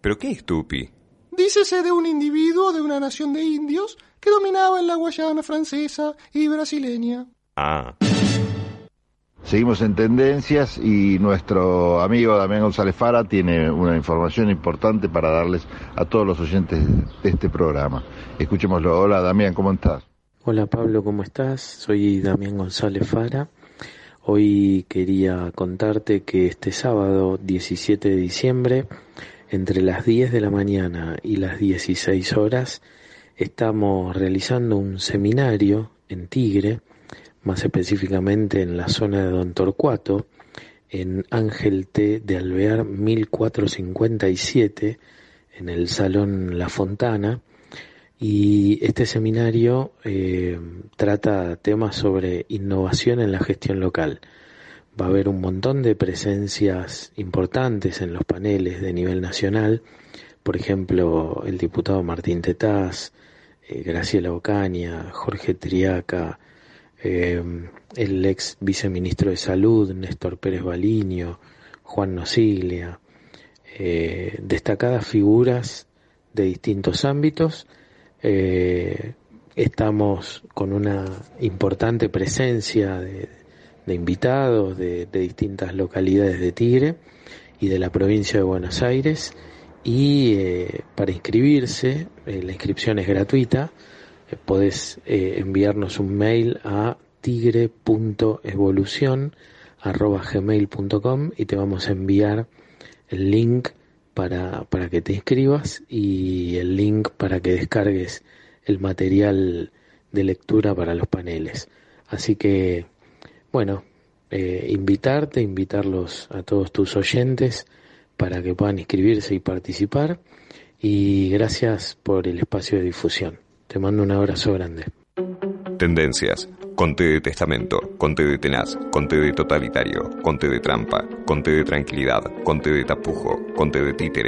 ¿Pero qué es Tupi? Dícese de un individuo de una nación de indios que dominaba en la Guayana francesa y brasileña. Ah. Seguimos en tendencias y nuestro amigo Damián González Fara tiene una información importante para darles a todos los oyentes de este programa. Escuchémoslo. Hola Damián, ¿cómo estás? Hola Pablo, ¿cómo estás? Soy Damián González Fara. Hoy quería contarte que este sábado 17 de diciembre, entre las 10 de la mañana y las 16 horas, estamos realizando un seminario en Tigre más específicamente en la zona de Don Torcuato, en Ángel T. de Alvear 1457, en el Salón La Fontana, y este seminario eh, trata temas sobre innovación en la gestión local. Va a haber un montón de presencias importantes en los paneles de nivel nacional, por ejemplo, el diputado Martín Tetaz, eh, Graciela Ocaña, Jorge Triaca, eh, el ex viceministro de Salud, Néstor Pérez Baliño, Juan Nosiglia, eh, destacadas figuras de distintos ámbitos. Estamos con una importante presencia de, invitados de, distintas localidades de Tigre y de la provincia de Buenos Aires. Y para inscribirse, la inscripción es gratuita podés eh, enviarnos un mail a tigre.evolución.gmail.com y te vamos a enviar el link para, para que te inscribas y el link para que descargues el material de lectura para los paneles. Así que, bueno, eh, invitarte, invitarlos a todos tus oyentes para que puedan inscribirse y participar. Y gracias por el espacio de difusión. Te mando un abrazo grande. Tendencias. Conte de testamento, conte de tenaz, conte de totalitario, conte de trampa, conte de tranquilidad, conte de tapujo, conte de títere,